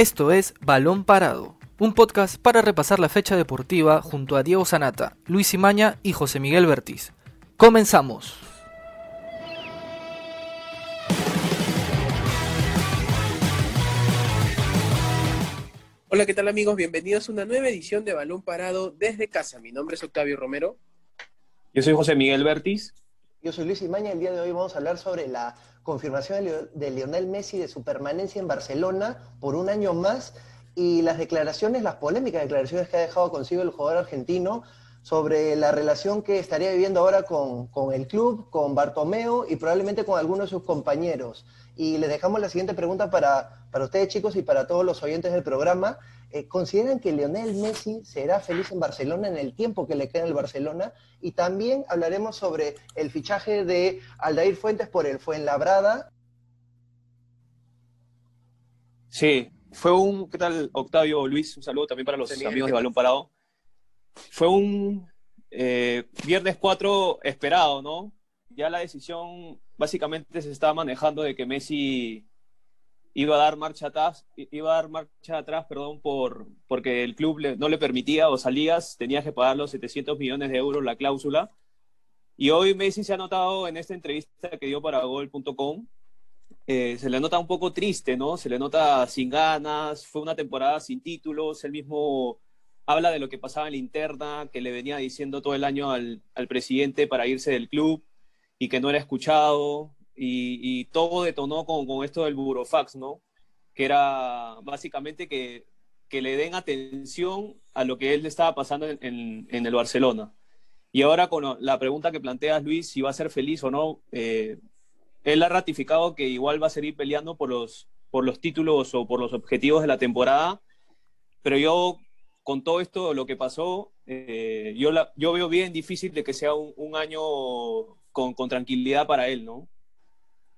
Esto es Balón Parado, un podcast para repasar la fecha deportiva junto a Diego Sanata, Luis Imaña y José Miguel Bertiz. Comenzamos. Hola, ¿qué tal amigos? Bienvenidos a una nueva edición de Balón Parado desde casa. Mi nombre es Octavio Romero. Yo soy José Miguel Bertiz. Yo soy Luis Imaña. El día de hoy vamos a hablar sobre la confirmación de Lionel Messi de su permanencia en Barcelona por un año más y las declaraciones, las polémicas declaraciones que ha dejado consigo el jugador argentino sobre la relación que estaría viviendo ahora con, con el club, con Bartomeo y probablemente con algunos de sus compañeros. Y les dejamos la siguiente pregunta para, para ustedes chicos y para todos los oyentes del programa. Eh, ¿Consideran que Lionel Messi será feliz en Barcelona en el tiempo que le queda en el Barcelona? Y también hablaremos sobre el fichaje de Aldair Fuentes por el Fuenlabrada. Sí, fue un, ¿qué tal Octavio Luis? Un saludo también para los amigos de Balón Parado. Fue un eh, viernes 4 esperado, ¿no? Ya la decisión básicamente se estaba manejando de que Messi iba a dar marcha atrás, iba a dar marcha atrás, perdón, por, porque el club no le permitía o salías, tenías que pagar los 700 millones de euros la cláusula. Y hoy Messi se ha notado en esta entrevista que dio para Gol.com, eh, se le nota un poco triste, ¿no? Se le nota sin ganas, fue una temporada sin títulos, él mismo habla de lo que pasaba en la interna, que le venía diciendo todo el año al, al presidente para irse del club y que no era escuchado, y, todo detonó con, con, esto del burofax, ¿no? Que era básicamente que, que, le den atención a lo que él estaba pasando en, en, el Barcelona. Y ahora con la pregunta que planteas, Luis, si va a ser feliz o no, eh, él ha ratificado que igual va a seguir peleando por los, por los títulos o por los objetivos de la temporada, pero yo, con todo esto, lo que pasó, eh, yo, la, yo veo bien difícil de que sea un, un año con, tranquilidad para él, ¿no?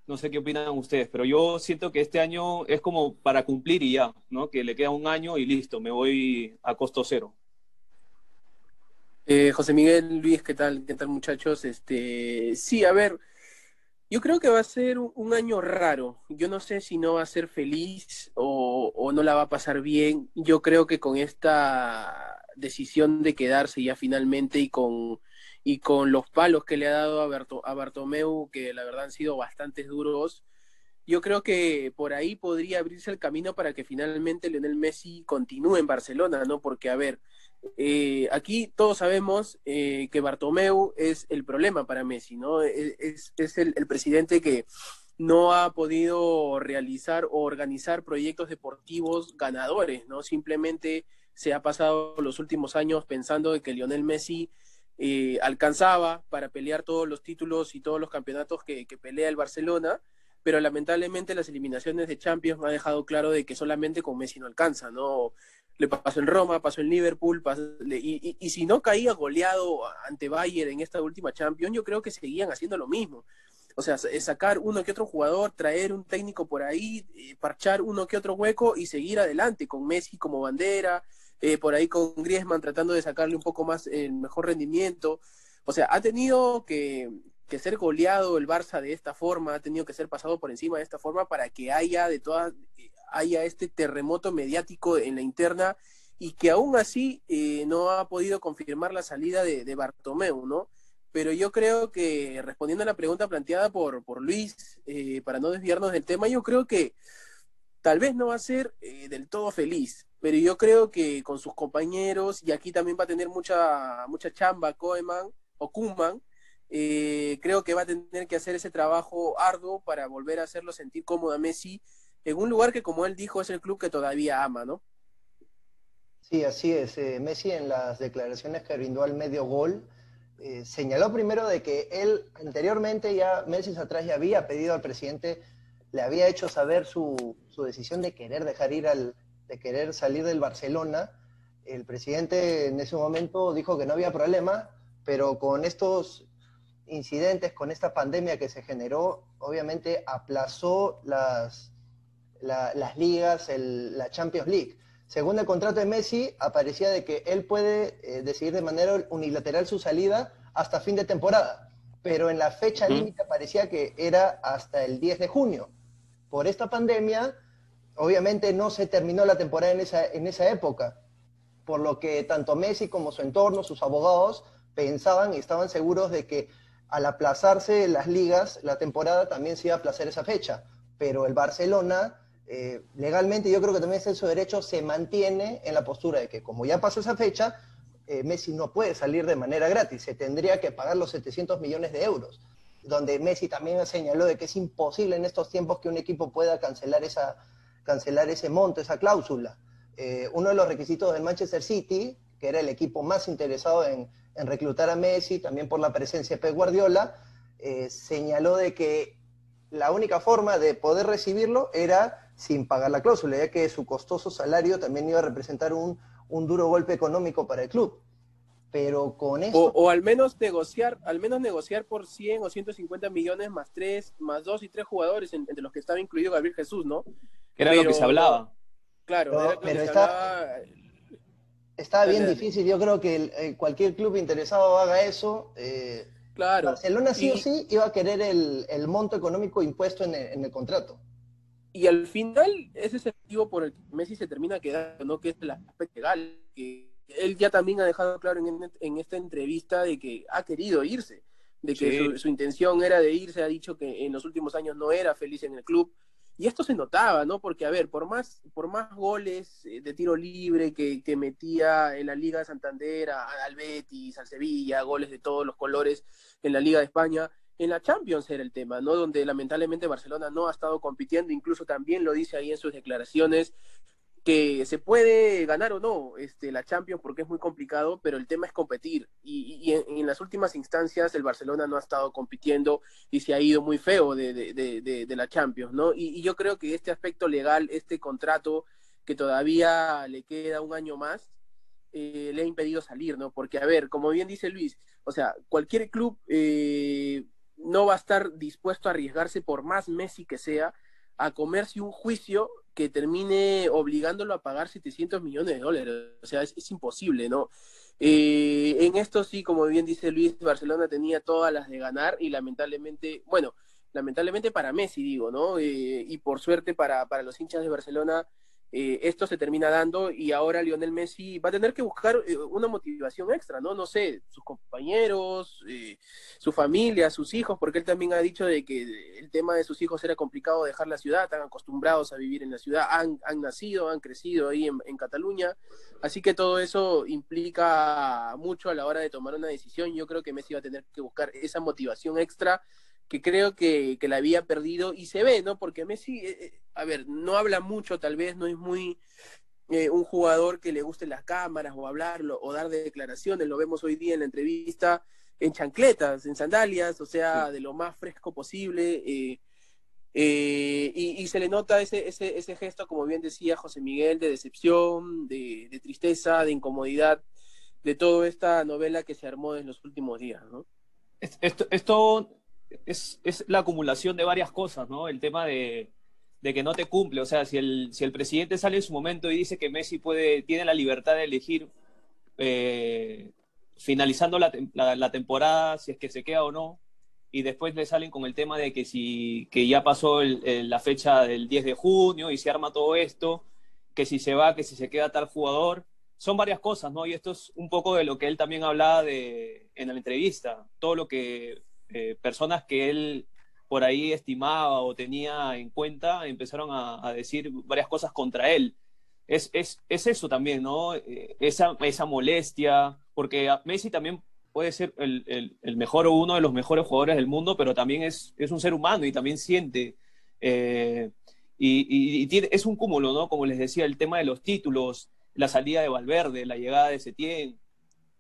No sé qué opinan ustedes, pero yo siento que este año es como para cumplir y ya, ¿no? Que le queda un año y listo, me voy a costo cero. Eh, José Miguel, Luis, ¿qué tal? ¿Qué tal muchachos? Este, sí, a ver, yo creo que va a ser un año raro. Yo no sé si no va a ser feliz o no la va a pasar bien. Yo creo que con esta decisión de quedarse ya finalmente y con y con los palos que le ha dado a, Bartomeu, que la verdad han sido bastante duros, yo creo que por ahí podría abrirse el camino para que finalmente Lionel Messi continúe en Barcelona, ¿no? Porque, a ver, eh, aquí todos sabemos eh, que Bartomeu es el problema para Messi, ¿no? E, es, es el, el, presidente que no ha podido realizar o organizar proyectos deportivos ganadores, ¿no? Simplemente se ha pasado los últimos años pensando de que Lionel Messi eh, alcanzaba para pelear todos los títulos y todos los campeonatos que, pelea el Barcelona, pero lamentablemente las eliminaciones de Champions ha dejado claro de que solamente con Messi no alcanza, ¿no? Le pasó en Roma, pasó en Liverpool, y, y, si no caía goleado ante Bayern en esta última Champions, yo creo que seguían haciendo lo mismo. O sea, sacar uno que otro jugador, traer un técnico por ahí, eh, parchar uno que otro hueco y seguir adelante con Messi como bandera, eh, por ahí con Griezmann tratando de sacarle un poco más el mejor rendimiento. O sea, ha tenido que, ser goleado el Barça de esta forma, ha tenido que ser pasado por encima de esta forma para que haya de todas haya este terremoto mediático en la interna y que aún así eh, no ha podido confirmar la salida de, de, Bartomeu, ¿no? Pero yo creo que respondiendo a la pregunta planteada por, por Luis, eh, para no desviarnos del tema, yo creo que tal vez no va a ser del todo feliz, pero yo creo que con sus compañeros, y aquí también va a tener mucha, mucha chamba Koeman o Kuman, eh, creo que va a tener que hacer ese trabajo arduo para volver a hacerlo sentir cómodo a Messi en un lugar que, como él dijo, es el club que todavía ama, ¿no? Sí, así es. Eh, Messi en las declaraciones que brindó al medio gol, eh, señaló primero de que él anteriormente, ya meses atrás, ya había pedido al presidente, le había hecho saber su, su decisión de querer dejar ir al, de querer salir del Barcelona, el presidente en ese momento dijo que no había problema, pero con estos incidentes, con esta pandemia que se generó, obviamente aplazó las, las ligas, la Champions League. Según el contrato de Messi, aparecía de que él puede eh, decidir de manera unilateral su salida hasta fin de temporada, pero en la fecha límite parecía que era hasta el 10 de junio. Por esta pandemia, obviamente no se terminó la temporada en esa, en esa época, por lo que tanto Messi como su entorno, sus abogados, pensaban y estaban seguros de que al aplazarse las ligas, la temporada también se iba a aplazar esa fecha. Pero el Barcelona, eh, legalmente, yo creo que también es en su derecho, se mantiene en la postura de que como ya pasó esa fecha, eh, Messi no puede salir de manera gratis, se tendría que pagar los 700 millones de euros, donde Messi también señaló de que es imposible en estos tiempos que un equipo pueda cancelar, esa, cancelar ese monto, esa cláusula. Eh, uno de los requisitos del Manchester City, que era el equipo más interesado en, reclutar a Messi, también por la presencia de Pep Guardiola, eh, señaló de que la única forma de poder recibirlo era sin pagar la cláusula, ya que su costoso salario también iba a representar un, un duro golpe económico para el club. Pero con eso... O, al menos negociar, al menos negociar por 100 o 150 millones más tres, más dos y tres jugadores, entre los que estaba incluido Gabriel Jesús, ¿no? Era lo que se hablaba. Claro, pero, está, Está bien difícil, yo creo que eh, cualquier club interesado haga eso. Eh, claro. Barcelona sí o sí iba a querer el, monto económico impuesto en el contrato. Y al final, ese es el motivo por el que Messi se termina quedando, ¿no? Que es el aspecto legal, que él ya también ha dejado claro en, esta entrevista de que ha querido irse, de que su, intención era de irse, ha dicho que en los últimos años no era feliz en el club. Y esto se notaba, ¿no? Porque, a ver, por más, por más goles eh, de tiro libre que, que metía en la Liga de Santander, al Betis, Sevilla, goles de todos los colores en la Liga de España, en la Champions era el tema, ¿no? Donde lamentablemente Barcelona no ha estado compitiendo, incluso también lo dice ahí en sus declaraciones, que se puede ganar o no este, la Champions porque es muy complicado, pero el tema es competir. Y, en, las últimas instancias el Barcelona no ha estado compitiendo y se ha ido muy feo de, de, la Champions, ¿no? Y, y, yo creo que este aspecto legal, este contrato que todavía le queda un año más, eh, le ha impedido salir, ¿no? Porque, a ver, como bien dice Luis, o sea, cualquier club eh, no va a estar dispuesto a arriesgarse por más Messi que sea a comerse un juicio que termine obligándolo a pagar 700 millones de dólares. O sea, es, imposible, ¿no? Eh, en esto sí, como bien dice Luis, Barcelona tenía todas las de ganar y lamentablemente, bueno, lamentablemente para Messi, digo, ¿no? Eh, y por suerte para, para los hinchas de Barcelona, eh, esto se termina dando y ahora Lionel Messi va a tener que buscar eh, una motivación extra, ¿no? No sé, sus compañeros, eh, su familia, sus hijos, porque él también ha dicho de que el tema de sus hijos era complicado dejar la ciudad, están acostumbrados a vivir en la ciudad, han, han nacido, han crecido ahí en, en, Cataluña, así que todo eso implica mucho a la hora de tomar una decisión. Yo creo que Messi va a tener que buscar esa motivación extra que creo que, la había perdido y se ve, ¿no? Porque Messi, eh, eh, a ver, no habla mucho, tal vez no es muy eh, un jugador que le guste las cámaras o hablarlo o dar declaraciones, lo vemos hoy día en la entrevista en chancletas, en sandalias, o sea, de lo más fresco posible. y, se le nota ese, ese, ese, gesto, como bien decía José Miguel, de decepción, de, de tristeza, de incomodidad, de toda esta novela que se armó en los últimos días, ¿no? Esto, esto es, la acumulación de varias cosas, ¿no? El tema de, que no te cumple. O sea, si el, si el presidente sale en su momento y dice que Messi puede, tiene la libertad de elegir eh, finalizando la, la, temporada, si es que se queda o no, y después le salen con el tema de que si que ya pasó la fecha del 10 de junio y se arma todo esto, que si se va, que si se queda tal jugador. Son varias cosas, ¿no? Y esto es un poco de lo que él también hablaba de, en la entrevista, todo lo que eh, personas que él por ahí estimaba o tenía en cuenta empezaron a, decir varias cosas contra él. Es, es, es eso también, ¿no? Eh, esa, esa molestia, porque Messi también puede ser el, el, mejor o uno de los mejores jugadores del mundo, pero también es, es un ser humano y también siente. Eh, y, es un cúmulo, ¿no? Como les decía, el tema de los títulos, la salida de Valverde, la llegada de Setién,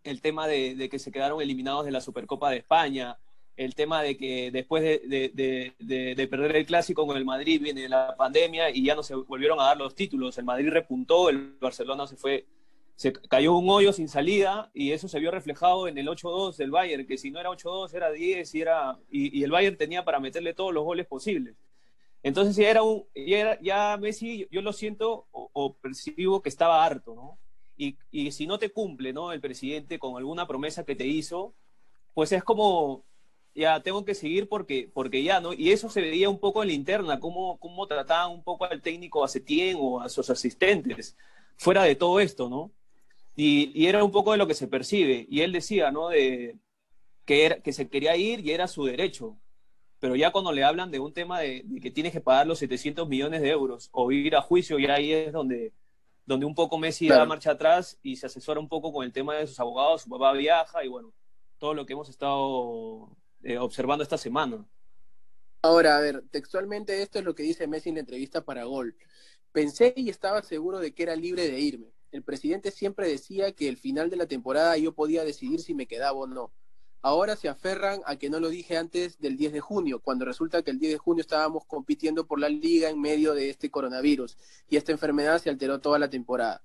el tema de que se quedaron eliminados de la Supercopa de España, el tema de que después de, perder el clásico con el Madrid viene la pandemia y ya no se volvieron a dar los títulos. El Madrid repuntó, el Barcelona se fue, se cayó un hoyo sin salida y eso se vio reflejado en el 8-2 del Bayern, que si no era 8-2 era 10 y, era, y, el Bayern tenía para meterle todos los goles posibles. Entonces ya era un, ya, ya Messi, yo lo siento o, percibo que estaba harto, ¿no? Y, y si no te cumple, ¿no? El presidente con alguna promesa que te hizo, pues es como ya tengo que seguir porque, porque ya, ¿no? Y eso se veía un poco en la interna, cómo, cómo trataban un poco al técnico a Setién o a sus asistentes, fuera de todo esto, ¿no? Y, y, era un poco de lo que se percibe. Y él decía, ¿no? De, que, era, que se quería ir y era su derecho. Pero ya cuando le hablan de un tema de, de que tienes que pagar los 700 millones de euros o ir a juicio, ya ahí es donde, donde un poco Messi claro. da marcha atrás y se asesora un poco con el tema de sus abogados, su papá viaja y bueno, todo lo que hemos estado eh, observando esta semana. Ahora, a ver, textualmente esto es lo que dice Messi en la entrevista para Gol. Pensé y estaba seguro de que era libre de irme. El presidente siempre decía que el final de la temporada yo podía decidir si me quedaba o no. Ahora se aferran a que no lo dije antes del 10 de junio, cuando resulta que el 10 de junio estábamos compitiendo por la liga en medio de este coronavirus y esta enfermedad se alteró toda la temporada.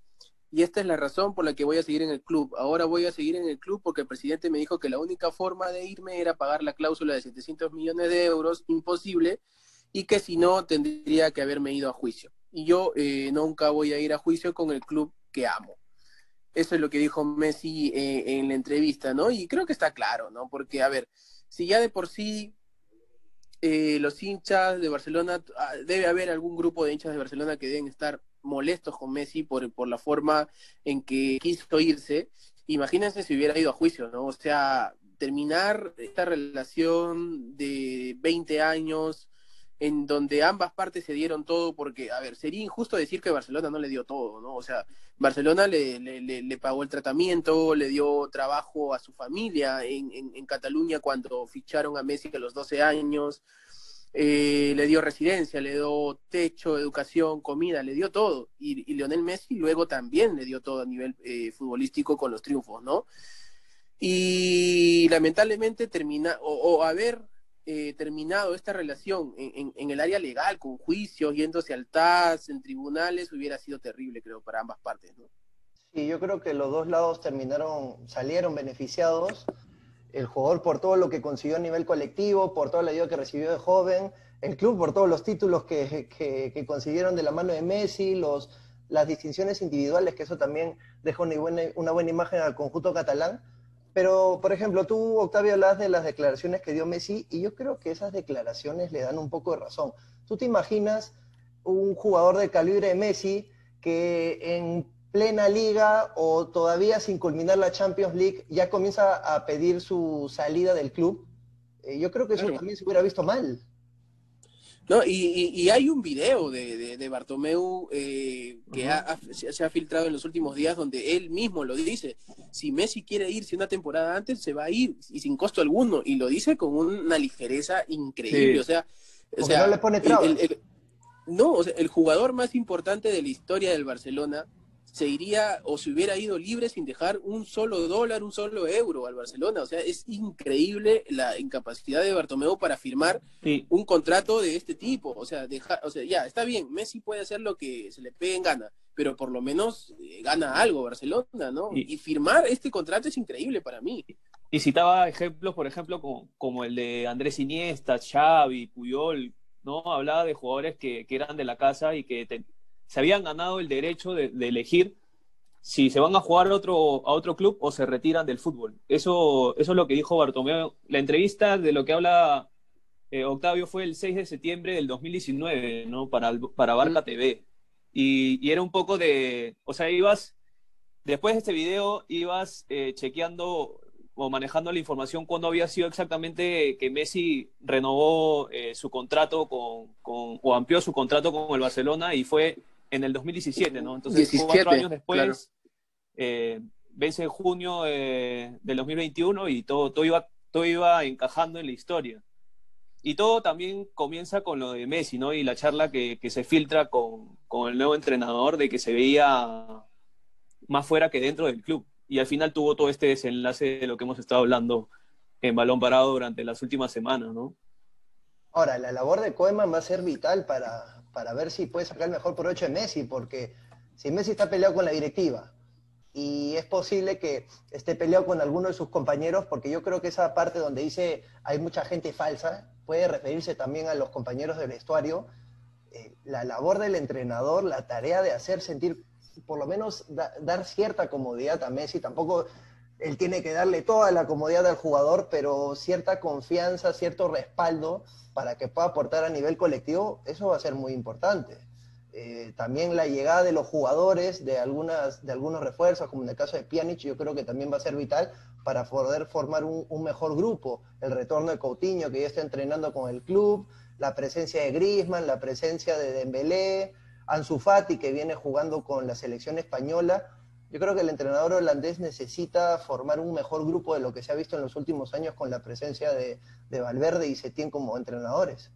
Y esta es la razón por la que voy a seguir en el club. Ahora voy a seguir en el club porque el presidente me dijo que la única forma de irme era pagar la cláusula de 700 millones de euros, imposible, y que si no tendría que haberme ido a juicio. Y yo eh, nunca voy a ir a juicio con el club que amo. Eso es lo que dijo Messi eh, en la entrevista, ¿no? Y creo que está claro, ¿no? Porque, a ver, si ya de por sí eh, los hinchas de Barcelona, ah, debe haber algún grupo de hinchas de Barcelona que deben estar molestos con Messi por, por la forma en que quiso irse. Imagínense si hubiera ido a juicio, ¿no? O sea, terminar esta relación de 20 años en donde ambas partes se dieron todo, porque, a ver, sería injusto decir que Barcelona no le dio todo, ¿no? O sea, Barcelona le, le, le pagó el tratamiento, le dio trabajo a su familia en, en, en Cataluña cuando ficharon a Messi a los 12 años, eh, le dio residencia, le dio techo, educación, comida, le dio todo. Y, y Lionel Messi luego también le dio todo a nivel eh, futbolístico con los triunfos, ¿no? Y lamentablemente termina, o, haber eh, terminado esta relación en, el área legal, con juicios, yéndose al TAS, en tribunales, hubiera sido terrible, creo, para ambas partes, ¿no? Sí, yo creo que los dos lados terminaron, salieron beneficiados. El jugador por todo lo que consiguió a nivel colectivo, por toda la ayuda que recibió de joven, el club por todos los títulos que, que, consiguieron de la mano de Messi, los, las distinciones individuales, que eso también deja una buena, una buena imagen al conjunto catalán pero, por ejemplo, tú, Octavio, hablas de las declaraciones que dio Messi y yo creo que esas declaraciones le dan un poco de razón. ¿Tú te imaginas un jugador de calibre de Messi que en plena liga o todavía sin culminar la Champions League ya comienza a pedir su salida del club? Eh, yo creo que eso claro. también se hubiera visto mal. No, y, y, y, hay un video de, de, de Bartomeu eh, que uh -huh. ha, ha, se ha filtrado en los últimos días donde él mismo lo dice. Si Messi quiere irse una temporada antes, se va a ir y sin costo alguno. Y lo dice con una ligereza increíble. Sí. O sea, o sea, no le pone trabas. El, el, el, no, o sea, el jugador más importante de la historia del Barcelona se iría o se hubiera ido libre sin dejar un solo dólar, un solo euro al Barcelona. O sea, es increíble la incapacidad de Bartomeu para firmar sí. un contrato de este tipo. O sea, deja, o sea, ya, está bien, Messi puede hacer lo que se le pegue en gana, pero por lo menos eh, gana algo Barcelona, ¿no? Y, y, firmar este contrato es increíble para mí. Y citaba ejemplos, por ejemplo, como, como el de Andrés Iniesta, Xavi, Puyol, ¿no? Hablaba de jugadores que, que eran de la casa y que te, se habían ganado el derecho de, elegir si se van a jugar a otro, club o se retiran del fútbol. Eso, eso es lo que dijo Bartomeu. La entrevista de lo que habla eh, Octavio fue el 6 de septiembre del 2019, ¿no? Para, para Barca. TV. Y, y, era un poco de, o sea, ibas, después de este video, ibas eh, chequeando o manejando la información cuando había sido exactamente que Messi renovó eh, su contrato con, con, o amplió su contrato con el Barcelona y fue en el 2017, ¿no? Entonces, 17, cuatro años después, claro. eh, vence en junio eh, del 2021 y todo, todo, iba, todo iba encajando en la historia. Y todo también comienza con lo de Messi, ¿no? Y la charla que, que se filtra con, con, el nuevo entrenador de que se veía más fuera que dentro del club. Y al final tuvo todo este desenlace de lo que hemos estado hablando en balón parado durante las últimas semanas, ¿no? Ahora, la labor de Koeman va a ser vital para, para ver si puede sacar el mejor provecho de Messi, porque si Messi está peleado con la directiva y es posible que esté peleado con alguno de sus compañeros, porque yo creo que esa parte donde dice hay mucha gente falsa puede referirse también a los compañeros del vestuario. Eh, la labor del entrenador, la tarea de hacer sentir, por lo menos da, dar cierta comodidad a Messi, tampoco él tiene que darle toda la comodidad al jugador, pero cierta confianza, cierto respaldo para que pueda aportar a nivel colectivo, eso va a ser muy importante. Eh, también la llegada de los jugadores, de, algunas, de algunos refuerzos, como en el caso de Pjanic, yo creo que también va a ser vital para poder formar un, mejor grupo. El retorno de Coutinho, que ya está entrenando con el club, la presencia de Griezmann, la presencia de Dembélé, Ansu Fati, que viene jugando con la selección española. Yo creo que el entrenador holandés necesita formar un mejor grupo de lo que se ha visto en los últimos años con la presencia de, de Valverde y Setién como entrenadores.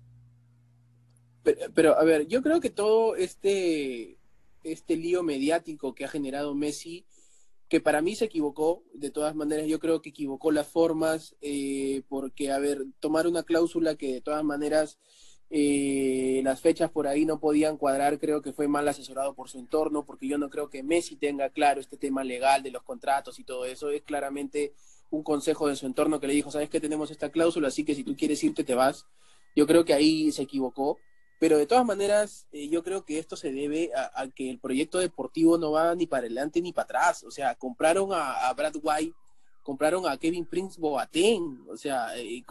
Pero, a ver, yo creo que todo este, este lío mediático que ha generado Messi, que para mí se equivocó, de todas maneras yo creo que equivocó las formas, eh, porque, a ver, tomar una cláusula que de todas maneras eh, las fechas por ahí no podían cuadrar, creo que fue mal asesorado por su entorno, porque yo no creo que Messi tenga claro este tema legal de los contratos y todo eso, es claramente un consejo de su entorno que le dijo, sabes que tenemos esta cláusula, así que si tú quieres irte, te vas. Yo creo que ahí se equivocó. Pero de todas maneras, eh, yo creo que esto se debe a, que el proyecto deportivo no va ni para adelante ni para atrás. O sea, compraron a, Brad White, compraron a Kevin Prince Boateng, o sea, eh,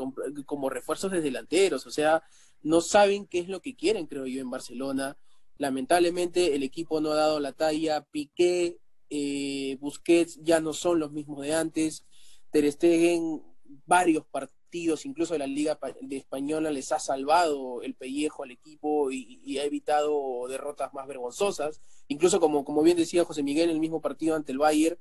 como refuerzos de delanteros. O sea, no saben qué es lo que quieren, creo yo, en Barcelona. Lamentablemente el equipo no ha dado la talla. Piqué, eh, Busquets ya no son los mismos de antes. Ter Stegen, varios partidos incluso de la Liga de Española, les ha salvado el pellejo al equipo y, ha evitado derrotas más vergonzosas. Incluso, como, como bien decía José Miguel, el mismo partido ante el Bayern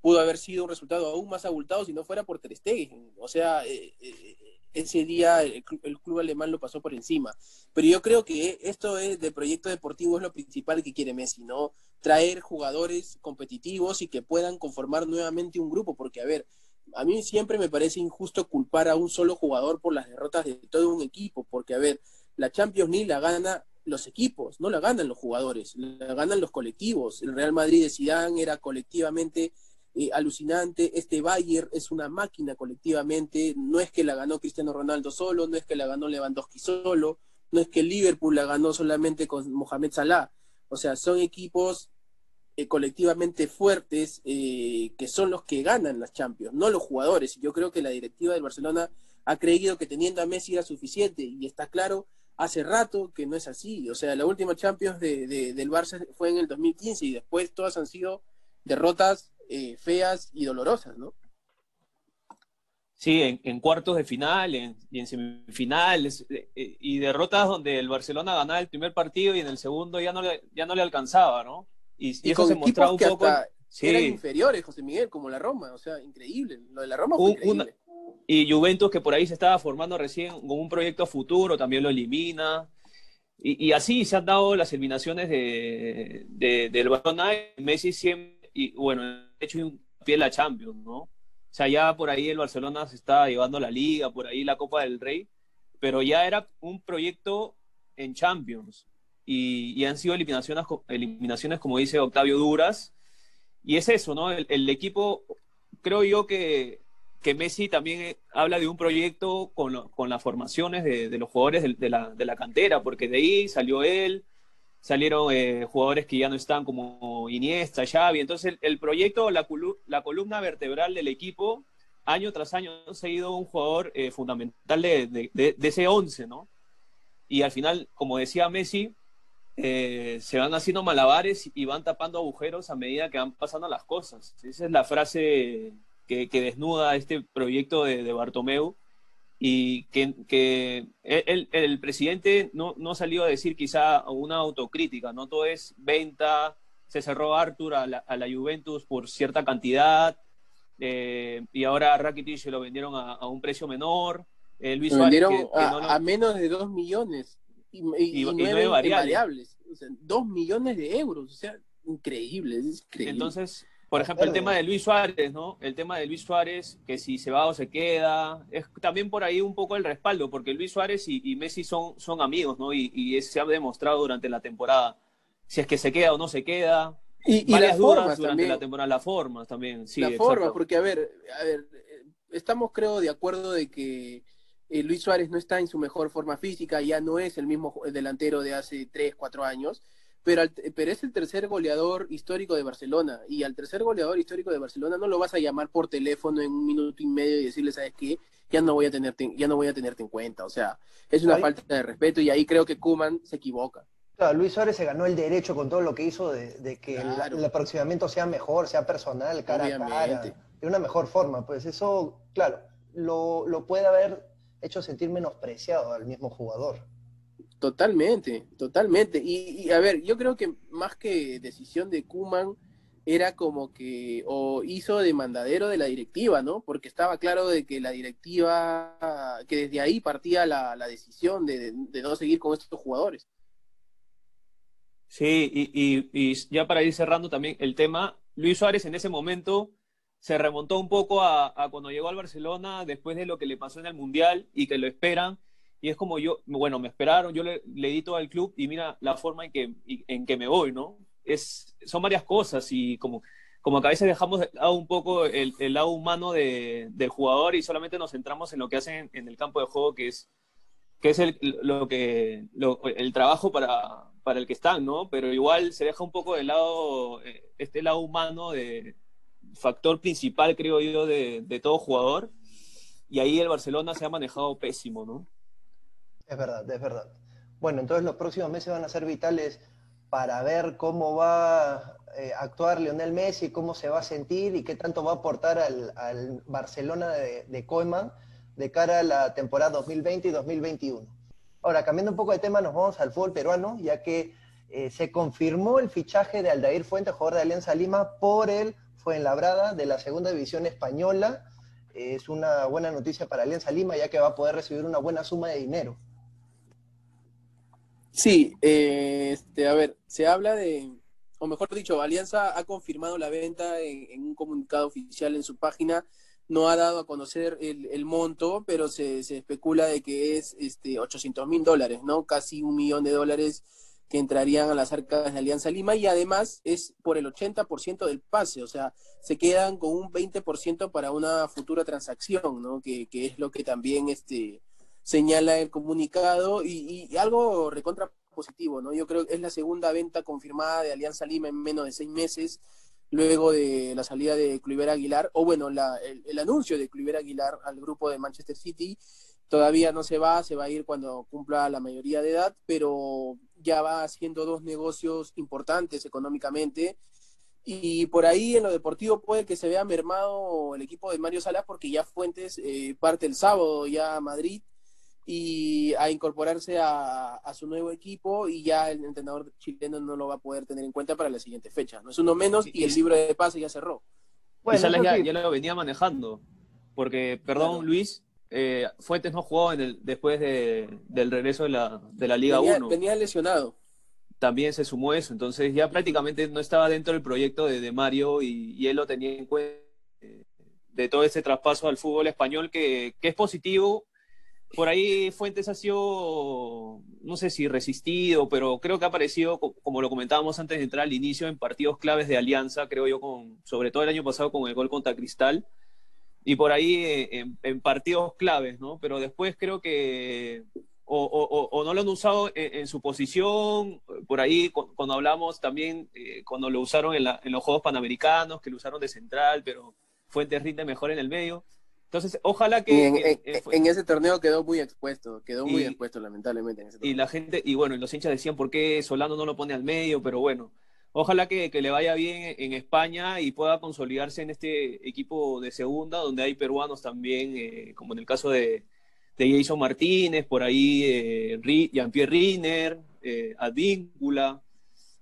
pudo haber sido un resultado aún más abultado si no fuera por Ter Stegen. O sea, eh, eh, ese día el, club alemán lo pasó por encima. Pero yo creo que esto es, de proyecto deportivo es lo principal que quiere Messi, ¿no? Traer jugadores competitivos y que puedan conformar nuevamente un grupo, porque a ver, a mí siempre me parece injusto culpar a un solo jugador por las derrotas de todo un equipo, porque a ver, la Champions League la gana los equipos, no la ganan los jugadores, la ganan los colectivos. El Real Madrid de Zidane era colectivamente eh, alucinante, este Bayern es una máquina colectivamente, no es que la ganó Cristiano Ronaldo solo, no es que la ganó Lewandowski solo, no es que Liverpool la ganó solamente con Mohamed Salah, o sea, son equipos eh, colectivamente fuertes eh, que son los que ganan las Champions, no los jugadores. Y yo creo que la directiva del Barcelona ha creído que teniendo a Messi era suficiente y está claro hace rato que no es así. O sea, la última Champions de, del Barça fue en el 2015 y después todas han sido derrotas eh, feas y dolorosas, ¿no? Sí, en, cuartos de final y en semifinales y derrotas donde el Barcelona ganaba el primer partido y en el segundo ya no ya no le alcanzaba, ¿no? Y, eso se mostraba un poco. Eran inferiores, José Miguel, como la Roma, o sea, increíble. Lo de la Roma fue increíble. y Juventus, que por ahí se estaba formando recién con un proyecto futuro, también lo elimina. Y, así se han dado las eliminaciones de, de, del Barcelona. Messi siempre, y bueno, hecho, un pie la Champions, ¿no? O sea, ya por ahí el Barcelona se está llevando la Liga, por ahí la Copa del Rey, pero ya era un proyecto en Champions y, han sido eliminaciones, eliminaciones, como dice Octavio, duras. Y es eso, ¿no? El, equipo, creo yo que, que, Messi también eh, habla de un proyecto con, con las formaciones de, de los jugadores de, la, de, la, cantera, porque de ahí salió él, salieron eh, jugadores que ya no están como Iniesta, Xavi. Entonces, el, proyecto, la, columna vertebral del equipo, año tras año ha seguido un jugador eh, fundamental de, de, ese 11, ¿no? Y al final, como decía Messi, eh, se van haciendo malabares y van tapando agujeros a medida que van pasando las cosas. Esa es la frase que, desnuda este proyecto de, de Bartomeu y que, el, presidente no, no salió a decir quizá una autocrítica, no todo es venta, se cerró Arthur a la, Juventus por cierta cantidad eh, y ahora a Rakitic se lo vendieron a, un precio menor. Eh, Luis vendieron a, a, menos de 2 millones y, nueve, variables. dos millones de euros, o sea, increíble, Entonces, por ejemplo, el tema de Luis Suárez, ¿no? El tema de Luis Suárez, que si se va o se queda, es también por ahí un poco el respaldo, porque Luis Suárez y, Messi son, son amigos, ¿no? Y, se ha demostrado durante la temporada, si es que se queda o no se queda. Y, las formas durante la temporada, las formas también, sí. La forma, porque a ver, a ver, estamos creo de acuerdo de que eh, Luis Suárez no está en su mejor forma física, ya no es el mismo delantero de hace 3, 4 años, pero, pero es el tercer goleador histórico de Barcelona. Y al tercer goleador histórico de Barcelona no lo vas a llamar por teléfono en un minuto y medio y decirle, ¿sabes qué? Ya no voy a tenerte, ya no voy a tenerte en cuenta. O sea, es una falta de respeto y ahí creo que Kuman se equivoca. Claro, Luis Suárez se ganó el derecho con todo lo que hizo de, que el, aproximamiento sea mejor, sea personal, cara a cara, de una mejor forma. Pues eso, claro, lo, lo puede haber hecho sentir menospreciado al mismo jugador. Totalmente, totalmente. Y, a ver, yo creo que más que decisión de Kuman era como que o hizo de mandadero de la directiva, ¿no? Porque estaba claro de que la directiva, que desde ahí partía la, decisión de, no seguir con estos jugadores. Sí, y, y, ya para ir cerrando también el tema, Luis Suárez en ese momento se remontó un poco a cuando llegó al Barcelona después de lo que le pasó en el Mundial y que lo esperan y es como yo, bueno, me esperaron, yo le, le di todo al club y mira la forma en que, en que me voy, ¿no? Es, son varias cosas y como, como que a veces dejamos de lado un poco el, el lado humano de, del jugador y solamente nos centramos en lo que hacen en, el campo de juego, que es, que es el, lo que, el trabajo para, para el que están, ¿no? Pero igual se deja un poco de lado eh, este lado humano de factor principal, creo yo, de, de todo jugador. Y ahí el Barcelona se ha manejado pésimo, ¿no? Es verdad, es verdad. Bueno, entonces los próximos meses van a ser vitales para ver cómo va a eh, actuar Lionel Messi, cómo se va a sentir y qué tanto va a aportar al, Barcelona de, de Koeman de cara a la temporada 2020 y 2021. Ahora, cambiando un poco de tema, nos vamos al fútbol peruano, ya que eh, se confirmó el fichaje de Aldair Fuentes, jugador de Alianza Lima, por el Fuenlabrada de la segunda división española. es una buena noticia para Alianza Lima, ya que va a poder recibir una buena suma de dinero. Sí, eh, este, a ver, se habla de, o mejor dicho, Alianza ha confirmado la venta en, un comunicado oficial en su página. No ha dado a conocer el, monto, pero se, especula de que es este, 800 mil dólares, ¿no? Casi un millón de dólares que entrarían a las arcas de Alianza Lima y además es por el 80% del pase, o sea, se quedan con un 20% para una futura transacción, ¿no? Que, que es lo que también este, señala el comunicado y, algo recontra positivo, ¿no? Yo creo que es la segunda venta confirmada de Alianza Lima en menos de seis meses, luego de la salida de Cluiver Aguilar, o bueno, el, anuncio de Cluiver Aguilar al grupo de Manchester City, todavía no se va, se va a ir cuando cumpla la mayoría de edad, pero ya va haciendo dos negocios importantes económicamente. Y por ahí en lo deportivo puede que se vea mermado el equipo de Mario Salas porque ya Fuentes eh, parte el sábado ya a Madrid y a incorporarse a, su nuevo equipo y ya el entrenador chileno no lo va a poder tener en cuenta para la siguiente fecha. No es uno menos y, el libro de pase ya cerró. Bueno, ya, ya, lo venía manejando, porque, perdón Luis, eh, Fuentes no jugó en el, después de, del regreso de la, de la Liga 1. Venía lesionado. También se sumó eso, entonces ya prácticamente no estaba dentro del proyecto de, de Mario y, él lo tenía en cuenta eh, de todo ese traspaso al fútbol español que, que es positivo por ahí Fuentes ha sido, no sé si resistido, pero creo que ha aparecido, como lo comentábamos antes de entrar al inicio, en partidos claves de Alianza, creo yo, con, sobre todo el año pasado con el gol contra Cristal, y por ahí eh, en, partidos claves, ¿no? Pero después creo que o, no lo han usado en, su posición, por ahí cuando hablamos también, eh, cuando lo usaron en, en los Juegos Panamericanos, que lo usaron de central, pero Fuentes rinde mejor en el medio. Entonces, ojalá que... En, ese torneo quedó muy expuesto, quedó muy expuesto lamentablemente. y la gente, y bueno, los hinchas decían por qué Solano no lo pone al medio, pero bueno, ojalá que, le vaya bien en España y pueda consolidarse en este equipo de segunda, donde hay peruanos también, eh, como en el caso de, Jason Martínez, por ahí eh, Jean-Pierre Riner, eh, Advíncula,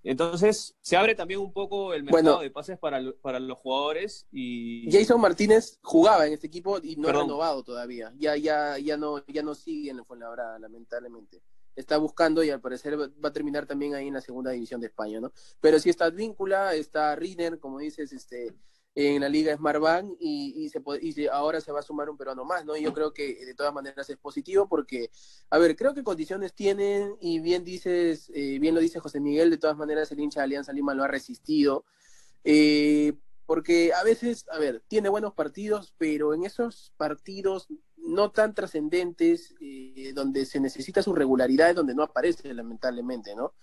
entonces, se abre también un poco el mercado de pases para, para los jugadores y Jason Martínez jugaba en este equipo y no ha renovado todavía. Ya ya ya no ya no sigue en el Fuenlabrada, lamentablemente. Está buscando y al parecer va a terminar también ahí en la segunda división de España, ¿no? Pero si está Víncula, está Riner, como dices, este en la Liga Smartbank y, y, se, y ahora se va a sumar un peruano más, ¿no? Y yo creo que de todas maneras es positivo porque, a ver, creo que condiciones tienen y bien dices, eh, bien lo dice José Miguel, de todas maneras el hincha de Alianza Lima lo ha resistido. Eh, porque a veces, a ver, tiene buenos partidos, pero en esos partidos no tan trascendentes, eh, donde se necesita su regularidad, es donde no aparece, lamentablemente, ¿no?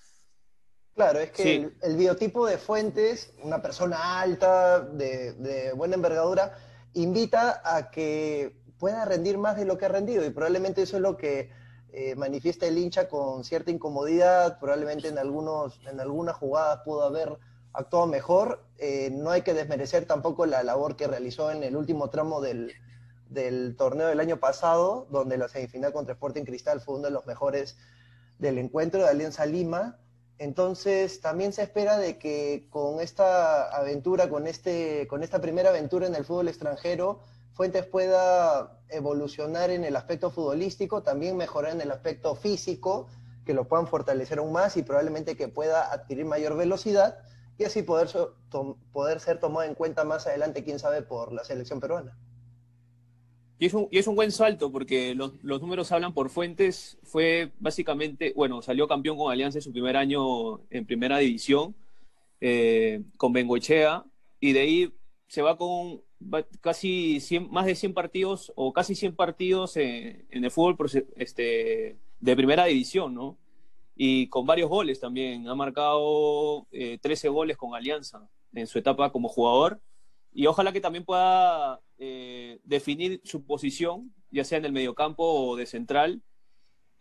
Claro, es que el, biotipo de Fuentes, una persona alta, de, buena envergadura, invita a que pueda rendir más de lo que ha rendido y probablemente eso es lo que eh, manifiesta el hincha con cierta incomodidad, probablemente en, algunos, en algunas jugadas pudo haber actuado mejor. Eh, no hay que desmerecer tampoco la labor que realizó en el último tramo del, del torneo del año pasado, donde la semifinal contra Sporting Cristal fue uno de los mejores del encuentro de Alianza Lima entonces, también se espera de que con esta aventura, con, este, con esta primera aventura en el fútbol extranjero, Fuentes pueda evolucionar en el aspecto futbolístico, también mejorar en el aspecto físico, que lo puedan fortalecer aún más y probablemente que pueda adquirir mayor velocidad y así poder, ser tomado en cuenta más adelante, quién sabe, por la selección peruana. Y es, un, buen salto porque los, los, números hablan por fuentes. Fue básicamente, bueno, salió campeón con Alianza en su primer año en primera división eh, con Bengoechea y de ahí se va con casi 100, más de 100 partidos o casi 100 partidos en, el fútbol este, de primera división, ¿no? Y con varios goles también. Ha marcado 13 eh, goles con Alianza en su etapa como jugador y ojalá que también pueda eh, definir su posición, ya sea en el mediocampo o de central,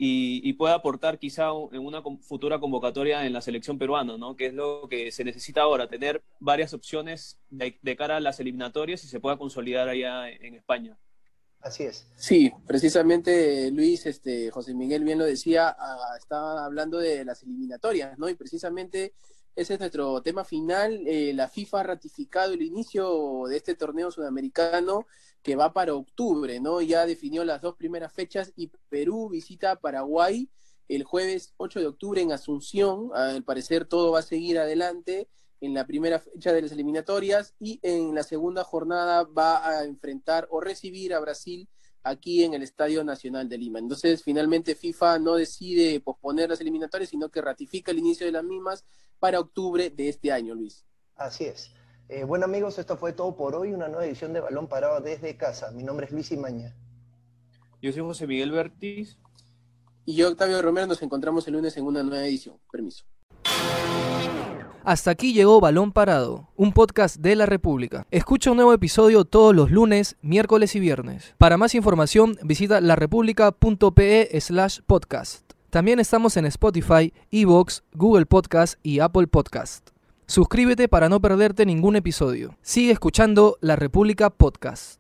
y, pueda aportar quizá en una futura convocatoria en la selección peruana, ¿no? que es lo que se necesita ahora, tener varias opciones de, cara a las eliminatorias y se pueda consolidar allá en España. Así es. Sí, precisamente Luis, este, José Miguel bien lo decía, ah, estaba hablando de las eliminatorias, ¿no? Y precisamente ese es nuestro tema final. Eh, la FIFA ha ratificado el inicio de este torneo sudamericano que va para octubre, ¿no? Ya definió las dos primeras fechas y Perú visita Paraguay el jueves 8 de octubre en Asunción. Al parecer todo va a seguir adelante en la primera fecha de las eliminatorias y en la segunda jornada va a enfrentar o recibir a Brasil aquí en el Estadio Nacional de Lima. Entonces, finalmente FIFA no decide posponer las eliminatorias, sino que ratifica el inicio de las mismas para octubre de este año, Luis. Así es. Eh, bueno amigos, esto fue todo por hoy, una nueva edición de Balón Parado desde casa. Mi nombre es Luis Imaña. Yo soy José Miguel Bertiz. Y yo, Octavio Romero, nos encontramos el lunes en una nueva edición. Permiso. Hasta aquí llegó Balón Parado, un podcast de la República. Escucha un nuevo episodio todos los lunes, miércoles y viernes. Para más información, visita larepublica.pe slash podcast. También estamos en Spotify, Evox, Google Podcast y Apple Podcast. Suscríbete para no perderte ningún episodio. Sigue escuchando La República Podcast.